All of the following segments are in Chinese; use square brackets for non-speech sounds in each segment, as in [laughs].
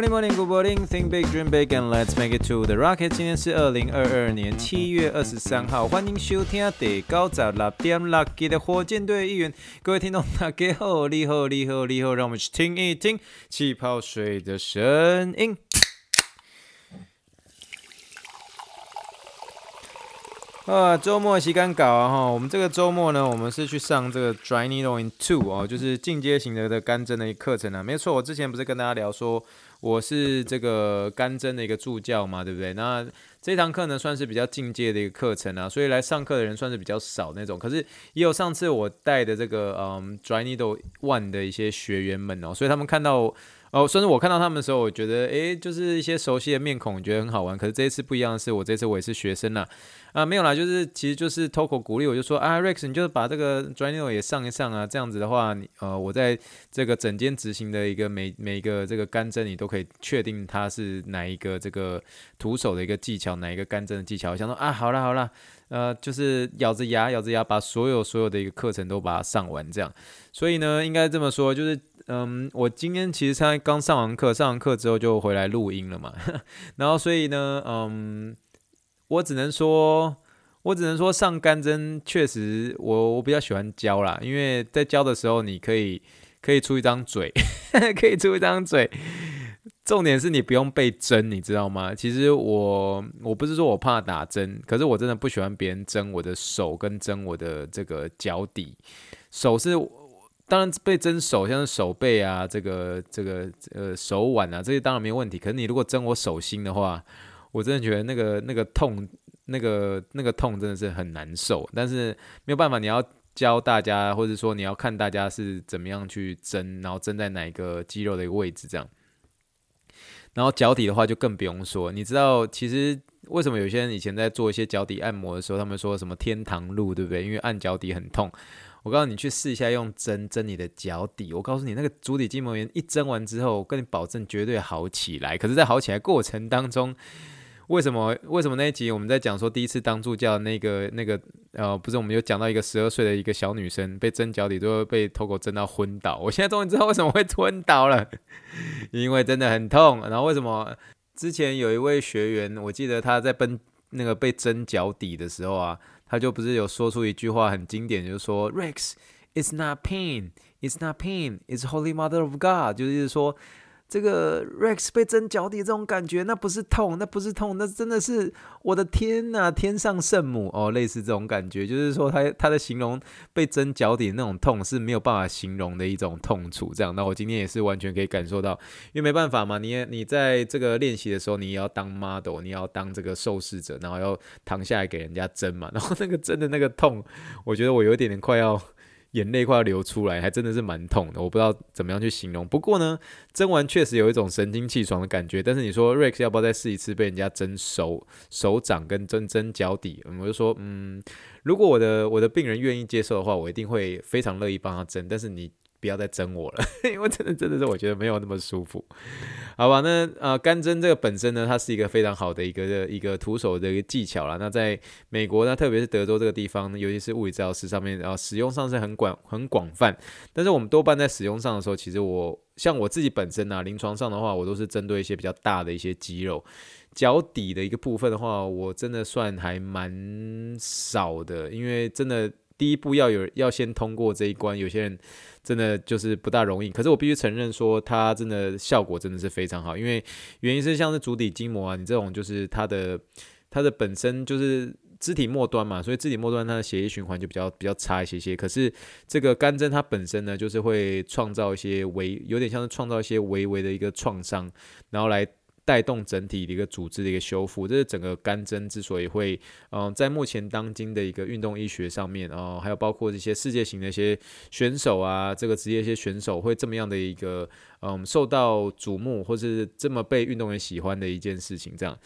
Morning, morning, good morning. Think big, dream big, and let's make it to the rocket. 今天是二零二二年七月二十三号，欢迎收听第高早六点六集的火箭队一员。各位听众，大家好，你好，你好，你好，让我们去听一听气泡水的声音。啊，周末时间搞啊哈！我们这个周末呢，我们是去上这个 Dry Needle in Two 哦，就是进阶型的的干针的课程啊。没错，我之前不是跟大家聊说。我是这个干针的一个助教嘛，对不对？那这堂课呢，算是比较进阶的一个课程啊，所以来上课的人算是比较少那种。可是也有上次我带的这个嗯 Dry Needle One 的一些学员们哦，所以他们看到哦，甚至我看到他们的时候，我觉得诶，就是一些熟悉的面孔，觉得很好玩。可是这一次不一样的是，我这次我也是学生呐。啊，啊没有啦，就是其实就是透过鼓励，我就说啊，Rex，你就把这个 DRY NO 也上一上啊，这样子的话，你呃，我在这个整间执行的一个每每一个这个干针，你都可以确定它是哪一个这个徒手的一个技巧，哪一个干针的技巧。我想说啊，好啦好啦，呃，就是咬着牙咬着牙把所有所有的一个课程都把它上完，这样。所以呢，应该这么说，就是嗯，我今天其实才刚上完课，上完课之后就回来录音了嘛，[laughs] 然后所以呢，嗯。我只能说，我只能说上干针确实我，我比较喜欢教啦，因为在教的时候，你可以可以出一张嘴，[laughs] 可以出一张嘴。重点是你不用被针，你知道吗？其实我我不是说我怕打针，可是我真的不喜欢别人针我的手跟针我的这个脚底。手是当然被针手，像是手背啊，这个这个呃手腕啊，这些当然没问题。可是你如果针我手心的话，我真的觉得那个那个痛，那个那个痛真的是很难受，但是没有办法，你要教大家，或者说你要看大家是怎么样去针，然后针在哪一个肌肉的一个位置这样。然后脚底的话就更不用说，你知道其实为什么有些人以前在做一些脚底按摩的时候，他们说什么天堂路，对不对？因为按脚底很痛。我告诉你，去试一下用针针你的脚底。我告诉你，那个足底筋膜炎一针完之后，我跟你保证绝对好起来。可是，在好起来过程当中，为什么？为什么那一集我们在讲说第一次当助教的那个那个呃，不是，我们有讲到一个十二岁的一个小女生被针脚底，都会被 Togo 针到昏倒。我现在终于知道为什么会昏倒了，[laughs] 因为真的很痛。然后为什么之前有一位学员，我记得他在奔那个被针脚底的时候啊，他就不是有说出一句话很经典，就是说 Rex，it's not pain，it's not pain，it's Holy Mother of God，就是说。这个 Rex 被针脚底这种感觉，那不是痛，那不是痛，那真的是我的天呐，天上圣母哦，类似这种感觉，就是说他他的形容被针脚底那种痛是没有办法形容的一种痛楚。这样，那我今天也是完全可以感受到，因为没办法嘛，你你在这个练习的时候，你也要当 model，你要当这个受试者，然后要躺下来给人家针嘛，然后那个针的那个痛，我觉得我有点点快要。眼泪快要流出来，还真的是蛮痛的，我不知道怎么样去形容。不过呢，蒸完确实有一种神清气爽的感觉。但是你说 Rex 要不要再试一次被人家蒸手手掌跟蒸蒸脚底？我就说，嗯，如果我的我的病人愿意接受的话，我一定会非常乐意帮他蒸。但是你。不要再针我了，[laughs] 因为真的真的是我觉得没有那么舒服，好吧？那呃干针这个本身呢，它是一个非常好的一个一个徒手的一个技巧啦。那在美国呢，特别是德州这个地方，尤其是物理治疗师上面，然后使用上是很广很广泛。但是我们多半在使用上的时候，其实我像我自己本身啊，临床上的话，我都是针对一些比较大的一些肌肉，脚底的一个部分的话，我真的算还蛮少的，因为真的第一步要有要先通过这一关，有些人。真的就是不大容易，可是我必须承认说，它真的效果真的是非常好。因为原因是像是足底筋膜啊，你这种就是它的它的本身就是肢体末端嘛，所以肢体末端它的血液循环就比较比较差一些些。可是这个干针它本身呢，就是会创造一些微，有点像是创造一些微微的一个创伤，然后来。带动整体的一个组织的一个修复，这是整个干针之所以会，嗯、在目前当今的一个运动医学上面，哦、还有包括这些世界型的一些选手啊，这个职业一些选手会这么样的一个，嗯、受到瞩目或是这么被运动员喜欢的一件事情，这样。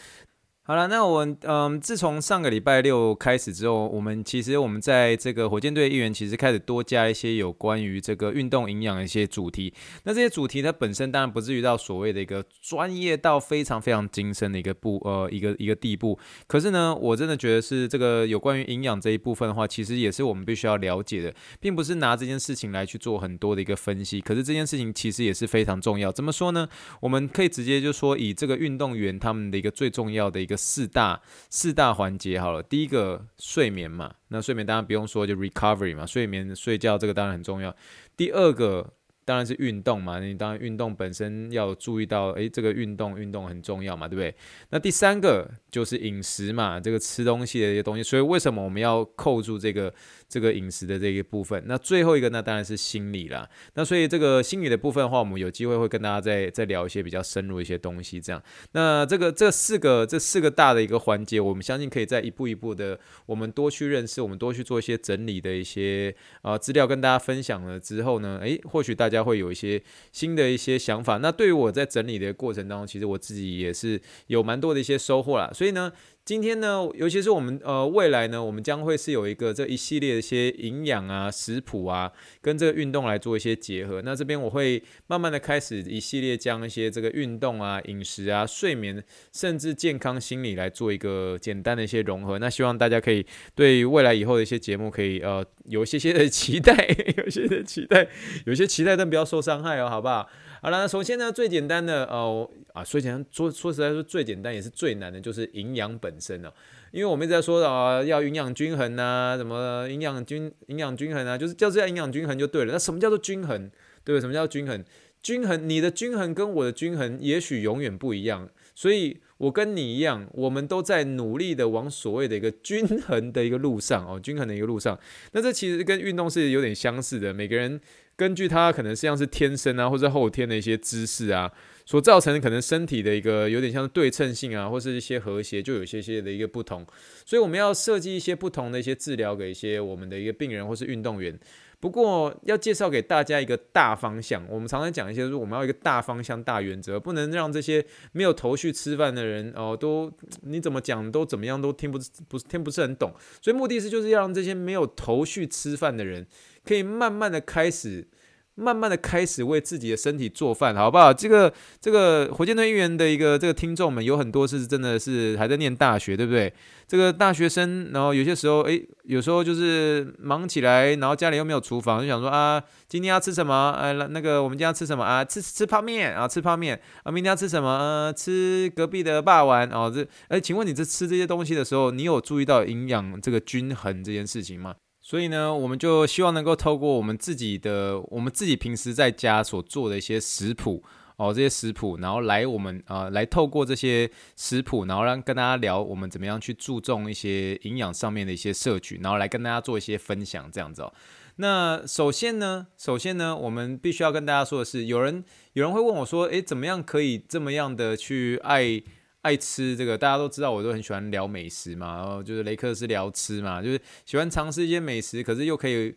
好了，那我嗯，自从上个礼拜六开始之后，我们其实我们在这个火箭队一员其实开始多加一些有关于这个运动营养的一些主题。那这些主题它本身当然不至于到所谓的一个专业到非常非常精深的一个部呃一个一个地步。可是呢，我真的觉得是这个有关于营养这一部分的话，其实也是我们必须要了解的，并不是拿这件事情来去做很多的一个分析。可是这件事情其实也是非常重要。怎么说呢？我们可以直接就说以这个运动员他们的一个最重要的一个。四大四大环节好了，第一个睡眠嘛，那睡眠当然不用说，就 recovery 嘛，睡眠睡觉这个当然很重要。第二个当然是运动嘛，你当然运动本身要注意到，诶，这个运动运动很重要嘛，对不对？那第三个就是饮食嘛，这个吃东西的一些东西，所以为什么我们要扣住这个？这个饮食的这一部分，那最后一个那当然是心理啦。那所以这个心理的部分的话，我们有机会会跟大家再再聊一些比较深入一些东西。这样，那这个这四个这四个大的一个环节，我们相信可以再一步一步的，我们多去认识，我们多去做一些整理的一些啊资料跟大家分享了之后呢，诶，或许大家家会有一些新的一些想法。那对于我在整理的过程当中，其实我自己也是有蛮多的一些收获啦。所以呢。今天呢，尤其是我们呃未来呢，我们将会是有一个这一系列的一些营养啊、食谱啊，跟这个运动来做一些结合。那这边我会慢慢的开始一系列将一些这个运动啊、饮食啊、睡眠，甚至健康心理来做一个简单的一些融合。那希望大家可以对未来以后的一些节目可以呃 [laughs] 有一些些的期待，有一些的期待，有些期待，但不要受伤害哦，好不好？好了，首先呢，最简单的哦啊，说简单说说实在说最简单也是最难的，就是营养本本身呢。因为我们一直在说啊，要营养均衡啊，什么营养均营养均衡啊，就是就是要营养均衡就对了。那什么叫做均衡？对不对？什么叫均衡？均衡，你的均衡跟我的均衡也许永远不一样。所以我跟你一样，我们都在努力的往所谓的一个均衡的一个路上哦，均衡的一个路上。那这其实跟运动是有点相似的，每个人。根据他可能像是天生啊，或者后天的一些姿势啊，所造成可能身体的一个有点像对称性啊，或是一些和谐，就有些些的一个不同。所以我们要设计一些不同的一些治疗给一些我们的一个病人或是运动员。不过要介绍给大家一个大方向，我们常常讲一些说我们要一个大方向、大原则，不能让这些没有头绪吃饭的人哦，都你怎么讲都怎么样都听不不听不是很懂。所以目的是就是要让这些没有头绪吃饭的人。可以慢慢的开始，慢慢的开始为自己的身体做饭，好不好？这个这个火箭队一员的一个这个听众们有很多是真的是还在念大学，对不对？这个大学生，然后有些时候，诶，有时候就是忙起来，然后家里又没有厨房，就想说啊，今天要吃什么？哎，那个我们今天要吃什么啊？吃吃泡面啊，吃泡面啊。明天要吃什么？呃，吃隔壁的霸王哦。这，哎，请问你这吃这些东西的时候，你有注意到营养这个均衡这件事情吗？所以呢，我们就希望能够透过我们自己的，我们自己平时在家所做的一些食谱哦，这些食谱，然后来我们啊、呃，来透过这些食谱，然后让跟大家聊我们怎么样去注重一些营养上面的一些摄取，然后来跟大家做一些分享，这样子哦。那首先呢，首先呢，我们必须要跟大家说的是，有人有人会问我说，诶，怎么样可以这么样的去爱？爱吃这个，大家都知道，我都很喜欢聊美食嘛，然后就是雷克斯聊吃嘛，就是喜欢尝试一些美食，可是又可以，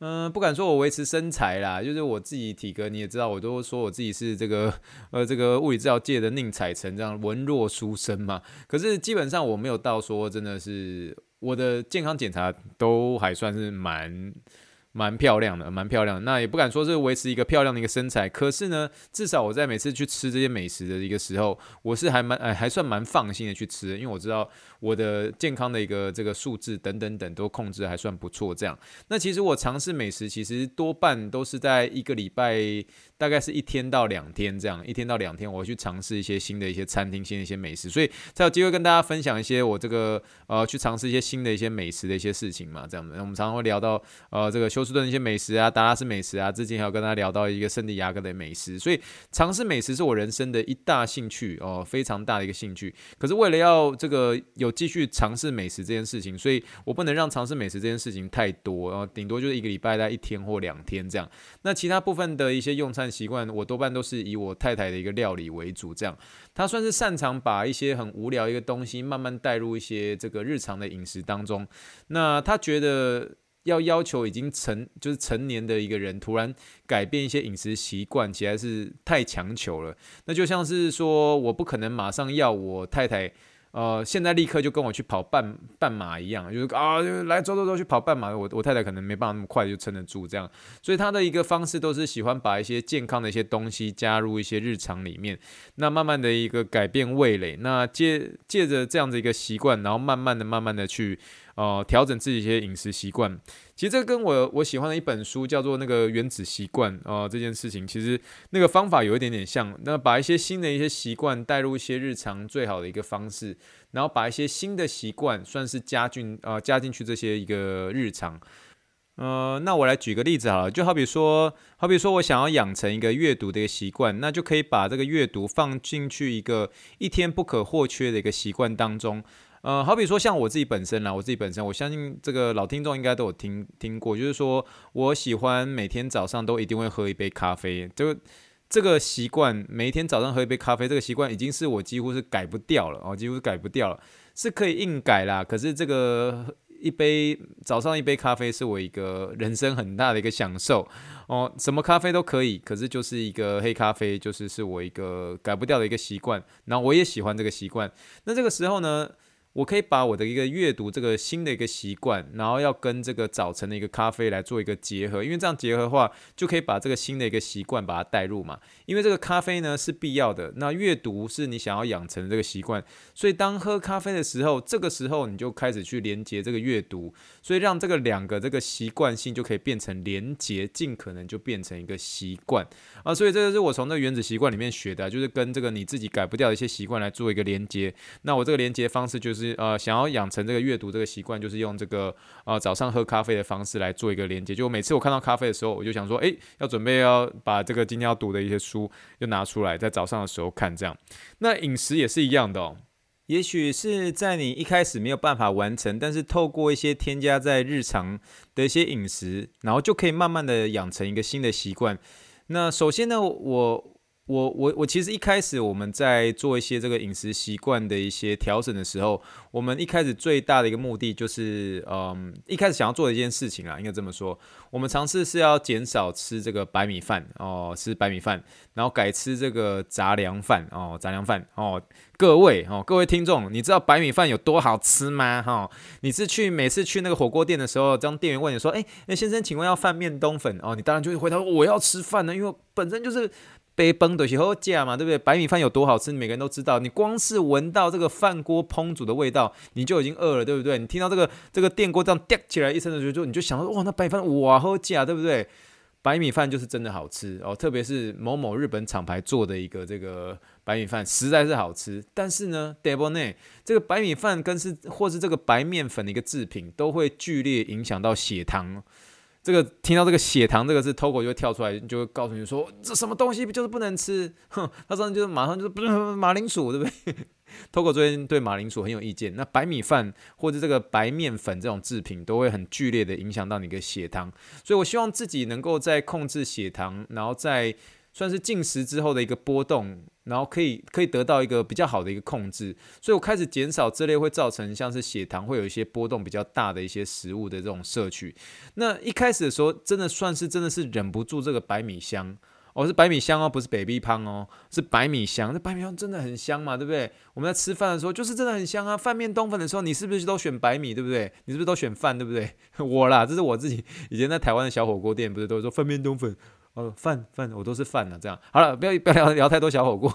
嗯、不敢说我维持身材啦，就是我自己体格，你也知道，我都说我自己是这个，呃，这个物理治疗界的宁采臣这样文弱书生嘛，可是基本上我没有到说真的是我的健康检查都还算是蛮。蛮漂亮的，蛮漂亮的。那也不敢说是维持一个漂亮的一个身材，可是呢，至少我在每次去吃这些美食的一个时候，我是还蛮哎，还算蛮放心的去吃，因为我知道我的健康的一个这个数字等等等都控制还算不错。这样，那其实我尝试美食，其实多半都是在一个礼拜。大概是一天到两天这样，一天到两天，我会去尝试一些新的一些餐厅、新的一些美食，所以才有机会跟大家分享一些我这个呃去尝试一些新的一些美食的一些事情嘛，这样的。我们常常会聊到呃这个休斯顿的一些美食啊，达拉斯美食啊，之前还有跟他聊到一个圣地亚哥的美食，所以尝试美食是我人生的一大兴趣哦，非常大的一个兴趣。可是为了要这个有继续尝试美食这件事情，所以我不能让尝试美食这件事情太多，然后顶多就是一个礼拜在一天或两天这样。那其他部分的一些用餐。习惯我多半都是以我太太的一个料理为主，这样她算是擅长把一些很无聊一个东西慢慢带入一些这个日常的饮食当中。那她觉得要要求已经成就是成年的一个人突然改变一些饮食习惯，其实是太强求了。那就像是说，我不可能马上要我太太。呃，现在立刻就跟我去跑半半马一样，就是啊，来走走走去跑半马。我我太太可能没办法那么快就撑得住这样，所以他的一个方式都是喜欢把一些健康的一些东西加入一些日常里面，那慢慢的一个改变味蕾，那借借着这样的一个习惯，然后慢慢的慢慢的去。呃，调整自己一些饮食习惯，其实这跟我我喜欢的一本书叫做那个原子习惯呃，这件事情其实那个方法有一点点像。那把一些新的一些习惯带入一些日常最好的一个方式，然后把一些新的习惯算是加进呃加进去这些一个日常。呃，那我来举个例子好了，就好比说，好比说我想要养成一个阅读的一个习惯，那就可以把这个阅读放进去一个一天不可或缺的一个习惯当中。呃，好比说像我自己本身啦，我自己本身，我相信这个老听众应该都有听听过，就是说我喜欢每天早上都一定会喝一杯咖啡，就这个习惯，每天早上喝一杯咖啡，这个习惯已经是我几乎是改不掉了哦，几乎是改不掉了，是可以硬改啦。可是这个一杯早上一杯咖啡是我一个人生很大的一个享受哦，什么咖啡都可以，可是就是一个黑咖啡，就是是我一个改不掉的一个习惯，然后我也喜欢这个习惯。那这个时候呢，我可以把我的一个阅读这个新的一个习惯，然后要跟这个早晨的一个咖啡来做一个结合，因为这样结合的话，就可以把这个新的一个习惯把它带入嘛。因为这个咖啡呢是必要的，那阅读是你想要养成这个习惯，所以当喝咖啡的时候，这个时候你就开始去连接这个阅读，所以让这个两个这个习惯性就可以变成连接，尽可能就变成一个习惯啊。所以这个是我从那原子习惯里面学的，就是跟这个你自己改不掉的一些习惯来做一个连接。那我这个连接方式就是。呃，想要养成这个阅读这个习惯，就是用这个呃早上喝咖啡的方式来做一个连接。就每次我看到咖啡的时候，我就想说，诶，要准备要把这个今天要读的一些书又拿出来，在早上的时候看这样。那饮食也是一样的哦，也许是在你一开始没有办法完成，但是透过一些添加在日常的一些饮食，然后就可以慢慢的养成一个新的习惯。那首先呢，我。我我我其实一开始我们在做一些这个饮食习惯的一些调整的时候，我们一开始最大的一个目的就是，嗯，一开始想要做的一件事情啊，应该这么说，我们尝试是要减少吃这个白米饭哦，吃白米饭，然后改吃这个杂粮饭哦，杂粮饭哦，各位哦，各位听众，你知道白米饭有多好吃吗？哈、你是去每次去那个火锅店的时候，当店员问你说，哎，那先生，请问要饭面冬粉哦，你当然就会回答我要吃饭呢，因为本身就是。杯崩的时候假嘛，对不对？白米饭有多好吃，你每个人都知道。你光是闻到这个饭锅烹煮的味道，你就已经饿了，对不对？你听到这个这个电锅这样掉起来一声的时候，就你就想说，哇，那白米饭哇好假，对不对？白米饭就是真的好吃哦，特别是某某日本厂牌做的一个这个白米饭，实在是好吃。但是呢，double 内这个白米饭跟是或是这个白面粉的一个制品，都会剧烈影响到血糖。这个听到这个血糖这个字，Togo 就会跳出来，就会告诉你说，这什么东西不就是不能吃。哼，他说就是马上就是不是马铃薯，对不对？[laughs] Togo 最近对马铃薯很有意见。那白米饭或者这个白面粉这种制品，都会很剧烈的影响到你的血糖。所以我希望自己能够在控制血糖，然后在算是进食之后的一个波动。然后可以可以得到一个比较好的一个控制，所以我开始减少这类会造成像是血糖会有一些波动比较大的一些食物的这种摄取。那一开始的时候，真的算是真的是忍不住这个白米香哦，是白米香哦，不是 baby 胖哦，是白米香。那白米香真的很香嘛，对不对？我们在吃饭的时候就是真的很香啊。饭面冬粉的时候，你是不是都选白米，对不对？你是不是都选饭，对不对？[laughs] 我啦，这是我自己以前在台湾的小火锅店，不是都说饭面冬粉。哦，饭饭我都是饭了，这样好了，不要不要聊聊太多小火锅，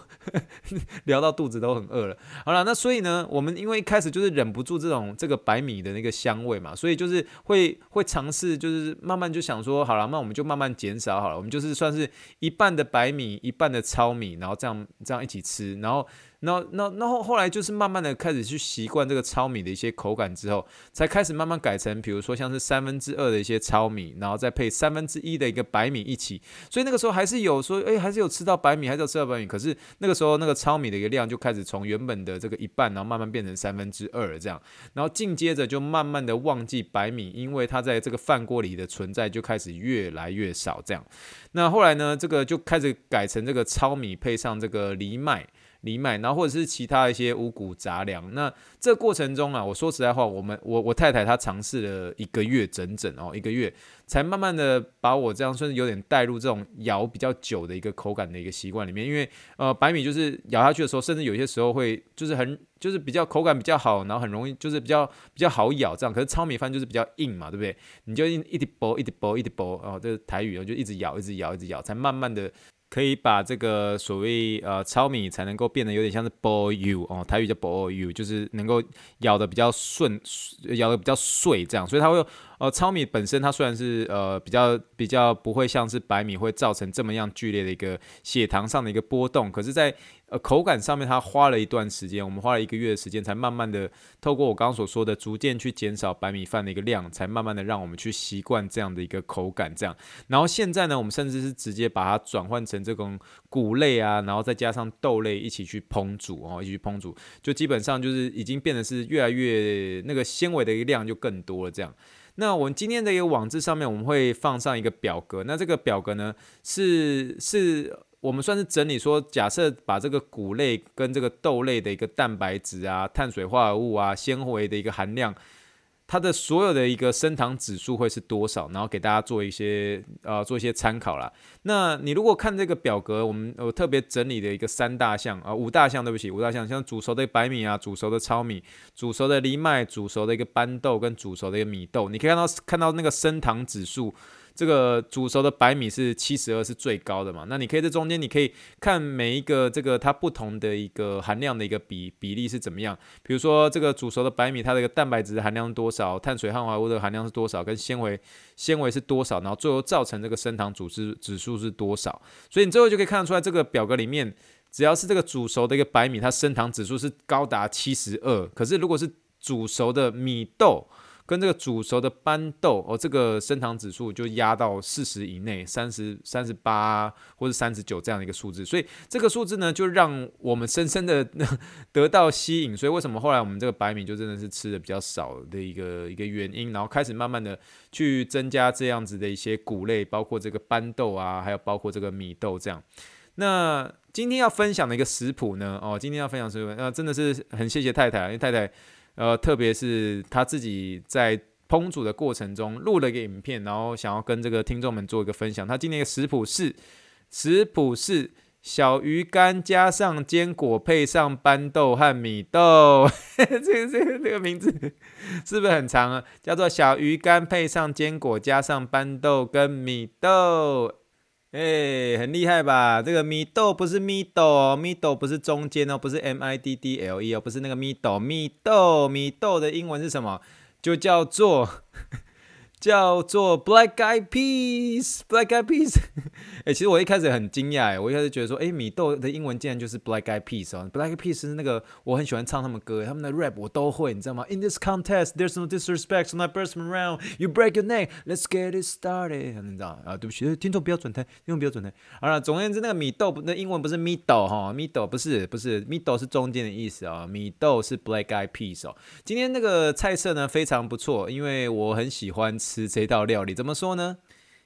[laughs] 聊到肚子都很饿了。好了，那所以呢，我们因为一开始就是忍不住这种这个白米的那个香味嘛，所以就是会会尝试，就是慢慢就想说，好了，那我们就慢慢减少好了，我们就是算是一半的白米，一半的糙米，然后这样这样一起吃，然后。那那那后，后来就是慢慢的开始去习惯这个糙米的一些口感之后，才开始慢慢改成，比如说像是三分之二的一些糙米，然后再配三分之一的一个白米一起。所以那个时候还是有说，哎，还是有吃到白米，还是有吃到白米。可是那个时候那个糙米的一个量就开始从原本的这个一半，然后慢慢变成三分之二这样。然后紧接着就慢慢的忘记白米，因为它在这个饭锅里的存在就开始越来越少这样。那后来呢，这个就开始改成这个糙米配上这个藜麦。藜麦，然后或者是其他一些五谷杂粮。那这过程中啊，我说实在话，我们我我太太她尝试了一个月整整哦，一个月才慢慢的把我这样算是有点带入这种咬比较久的一个口感的一个习惯里面。因为呃，白米就是咬下去的时候，甚至有些时候会就是很就是比较口感比较好，然后很容易就是比较比较好咬这样。可是糙米饭就是比较硬嘛，对不对？你就一一直剥一直剥一直剥哦，这是台语哦，就一直咬一直咬一直咬，才慢慢的。可以把这个所谓呃糙米才能够变得有点像是 boil you 哦，台语叫 boil you，就是能够咬得比较顺，咬得比较碎这样，所以它会呃糙米本身它虽然是呃比较比较不会像是白米会造成这么样剧烈的一个血糖上的一个波动，可是，在呃，口感上面，它花了一段时间，我们花了一个月的时间，才慢慢的透过我刚刚所说的，逐渐去减少白米饭的一个量，才慢慢的让我们去习惯这样的一个口感，这样。然后现在呢，我们甚至是直接把它转换成这种谷类啊，然后再加上豆类一起去烹煮哦，一起去烹煮，就基本上就是已经变得是越来越那个纤维的一个量就更多了，这样。那我们今天的一个网志上面，我们会放上一个表格，那这个表格呢，是是。我们算是整理说，假设把这个谷类跟这个豆类的一个蛋白质啊、碳水化合物啊、纤维的一个含量，它的所有的一个升糖指数会是多少？然后给大家做一些呃做一些参考啦。那你如果看这个表格，我们我特别整理的一个三大项啊、五大项，对不起，五大项，像煮熟的白米啊、煮熟的糙米、煮熟的藜麦、煮熟的一个斑豆跟煮熟的一个米豆，你可以看到看到那个升糖指数。这个煮熟的白米是七十二，是最高的嘛？那你可以在中间，你可以看每一个这个它不同的一个含量的一个比比例是怎么样。比如说这个煮熟的白米，它的一个蛋白质含量多少，碳水化合物的含量是多少，跟纤维纤维是多少，然后最后造成这个升糖组织指数是多少。所以你最后就可以看得出来，这个表格里面只要是这个煮熟的一个白米，它升糖指数是高达七十二。可是如果是煮熟的米豆，跟这个煮熟的斑豆哦，这个升糖指数就压到四十以内，三十三十八或者三十九这样的一个数字，所以这个数字呢，就让我们深深的 [laughs] 得到吸引。所以为什么后来我们这个白米就真的是吃的比较少的一个一个原因，然后开始慢慢的去增加这样子的一些谷类，包括这个斑豆啊，还有包括这个米豆这样。那今天要分享的一个食谱呢，哦，今天要分享食谱，那真的是很谢谢太太，因为太太。呃，特别是他自己在烹煮的过程中录了一个影片，然后想要跟这个听众们做一个分享。他今天的食谱是食谱是小鱼干加上坚果，配上斑豆和米豆。[laughs] 这个这个这个名字 [laughs] 是不是很长啊？叫做小鱼干配上坚果加上斑豆跟米豆。诶，很厉害吧？这个 middle 不是 middle，middle 不是中间哦，不是 M I D D L E 哦，不是那个 middle，middle，middle 的英文是什么？就叫做。叫做 Black Eyed Peas，Black Eyed Peas。哎、其实我一开始很惊讶，哎，我一开始觉得说，哎、米豆的英文竟然就是 Black Eyed Peas 哦，Black Eyed Peas 是那个我很喜欢唱他们歌，他们的 rap 我都会，你知道吗？In this contest, there's no disrespect, so not burst around. You break your neck, let's get it started。你知道啊？对不起，听众不要转台，听众不要转台。好了，总而言之，那个米豆的英文不是米豆哈，米豆不是不是米豆是中间的意思啊，米豆是 Black Eyed Peas 哦。今天那个菜色呢非常不错，因为我很喜欢吃。吃这道料理怎么说呢？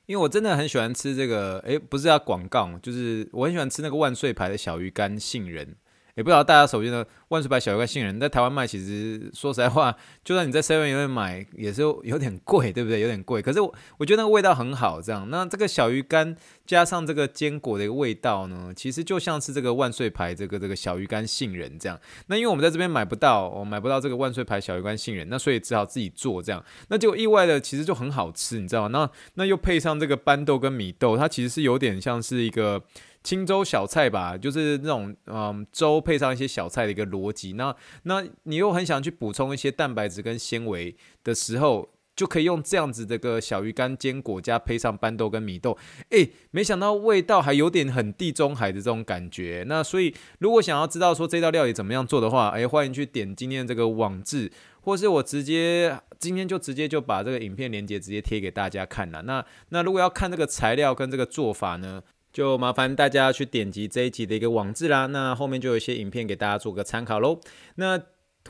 因为我真的很喜欢吃这个，诶，不是要广告，就是我很喜欢吃那个万岁牌的小鱼干杏仁。也不知道大家手边的万岁牌小鱼干杏仁在台湾卖，其实说实在话，就算你在 Seven 里面买，也是有点贵，对不对？有点贵。可是我我觉得那个味道很好，这样。那这个小鱼干加上这个坚果的一个味道呢，其实就像是这个万岁牌这个这个小鱼干杏仁这样。那因为我们在这边买不到，我买不到这个万岁牌小鱼干杏仁，那所以只好自己做这样。那结果意外的其实就很好吃，你知道吗？那那又配上这个斑豆跟米豆，它其实是有点像是一个。青粥小菜吧，就是那种嗯粥配上一些小菜的一个逻辑。那那你又很想去补充一些蛋白质跟纤维的时候，就可以用这样子的个小鱼干坚果加配上斑豆跟米豆。诶，没想到味道还有点很地中海的这种感觉。那所以如果想要知道说这道料理怎么样做的话，诶，欢迎去点今天这个网志，或是我直接今天就直接就把这个影片连接直接贴给大家看了。那那如果要看这个材料跟这个做法呢？就麻烦大家去点击这一集的一个网志啦，那后面就有一些影片给大家做个参考喽。那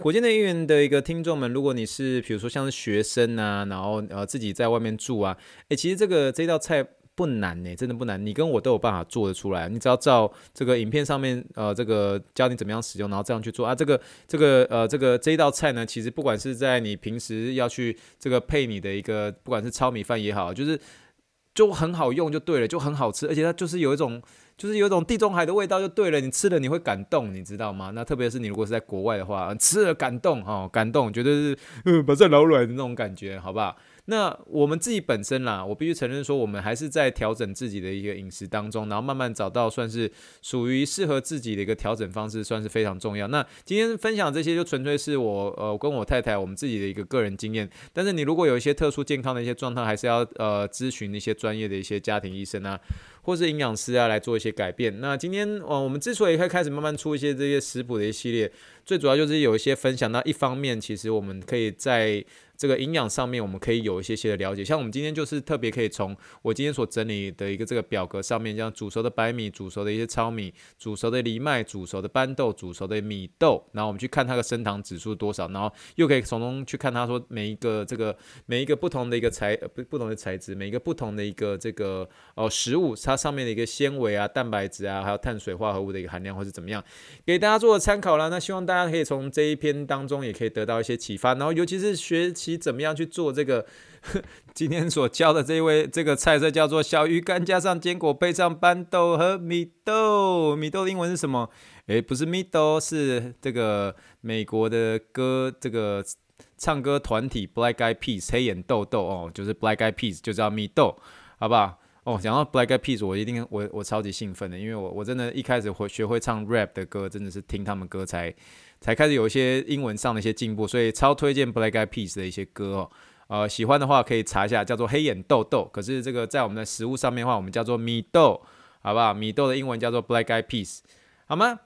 火箭队营的一个听众们，如果你是比如说像是学生啊，然后呃自己在外面住啊，诶，其实这个这道菜不难呢，真的不难，你跟我都有办法做得出来。你只要照这个影片上面，呃，这个教你怎么样使用，然后这样去做啊。这个这个呃这个这一道菜呢，其实不管是在你平时要去这个配你的一个，不管是糙米饭也好，就是就很好用就对了，就很好吃，而且它就是有一种就是有一种地中海的味道就对了。你吃了你会感动，你知道吗？那特别是你如果是在国外的话，吃了感动哦，感动，绝对是嗯把这老软的那种感觉，好不好？那我们自己本身啦，我必须承认说，我们还是在调整自己的一个饮食当中，然后慢慢找到算是属于适合自己的一个调整方式，算是非常重要。那今天分享这些就纯粹是我呃跟我太太我们自己的一个个人经验，但是你如果有一些特殊健康的一些状态，还是要呃咨询一些专业的一些家庭医生啊，或是营养师啊来做一些改变。那今天呃我们之所以会开始慢慢出一些这些食谱的一系列，最主要就是有一些分享。那一方面，其实我们可以在这个营养上面，我们可以有一些些的了解。像我们今天就是特别可以从我今天所整理的一个这个表格上面，像煮熟的白米、煮熟的一些糙米、煮熟的藜麦、煮熟的斑豆、煮熟的米豆，然后我们去看它的升糖指数多少，然后又可以从中去看它说每一个这个每一个不同的一个材不不同的材质，每一个不同的一个这个哦食物，它上面的一个纤维啊、蛋白质啊，还有碳水化合物的一个含量或是怎么样，给大家做个参考啦。那希望大家可以从这一篇当中也可以得到一些启发，然后尤其是学习。你怎么样去做这个？[laughs] 今天所教的这一位这个菜色叫做小鱼干加上坚果，配上斑豆和米豆。米豆的英文是什么？诶，不是米豆，是这个美国的歌这个唱歌团体 Black Eyed Peas 黑眼豆豆哦，就是 Black Eyed Peas 就叫米豆，好不好？哦，讲到 Black Eyed Peas，我一定我我超级兴奋的，因为我我真的一开始会学会唱 rap 的歌，真的是听他们歌才才开始有一些英文上的一些进步，所以超推荐 Black Eyed Peas 的一些歌哦。呃，喜欢的话可以查一下，叫做黑眼豆豆。可是这个在我们的食物上面的话，我们叫做米豆，好不好？米豆的英文叫做 Black Eyed Peas，好吗？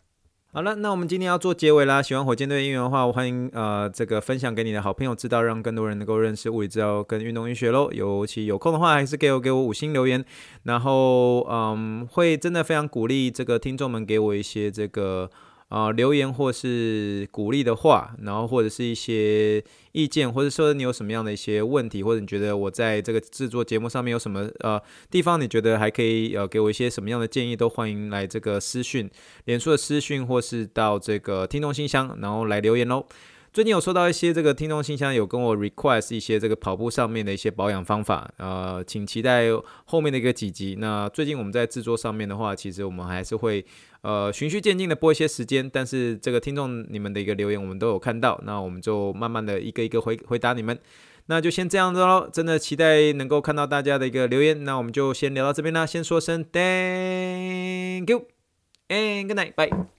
好了，那我们今天要做结尾啦。喜欢火箭队的音乐的话，我欢迎呃这个分享给你的好朋友知道，让更多人能够认识物理治疗跟运动医学喽。尤其有空的话，还是给我给我五星留言，然后嗯，会真的非常鼓励这个听众们给我一些这个。啊、留言或是鼓励的话，然后或者是一些意见，或者说你有什么样的一些问题，或者你觉得我在这个制作节目上面有什么呃地方，你觉得还可以呃给我一些什么样的建议，都欢迎来这个私讯，脸书的私讯，或是到这个听众信箱，然后来留言喽。最近有收到一些这个听众信箱，有跟我 request 一些这个跑步上面的一些保养方法，呃，请期待后面的一个几集。那最近我们在制作上面的话，其实我们还是会呃循序渐进的播一些时间，但是这个听众你们的一个留言我们都有看到，那我们就慢慢的一个一个回回答你们。那就先这样子喽，真的期待能够看到大家的一个留言。那我们就先聊到这边啦，先说声 thank you and good night，bye。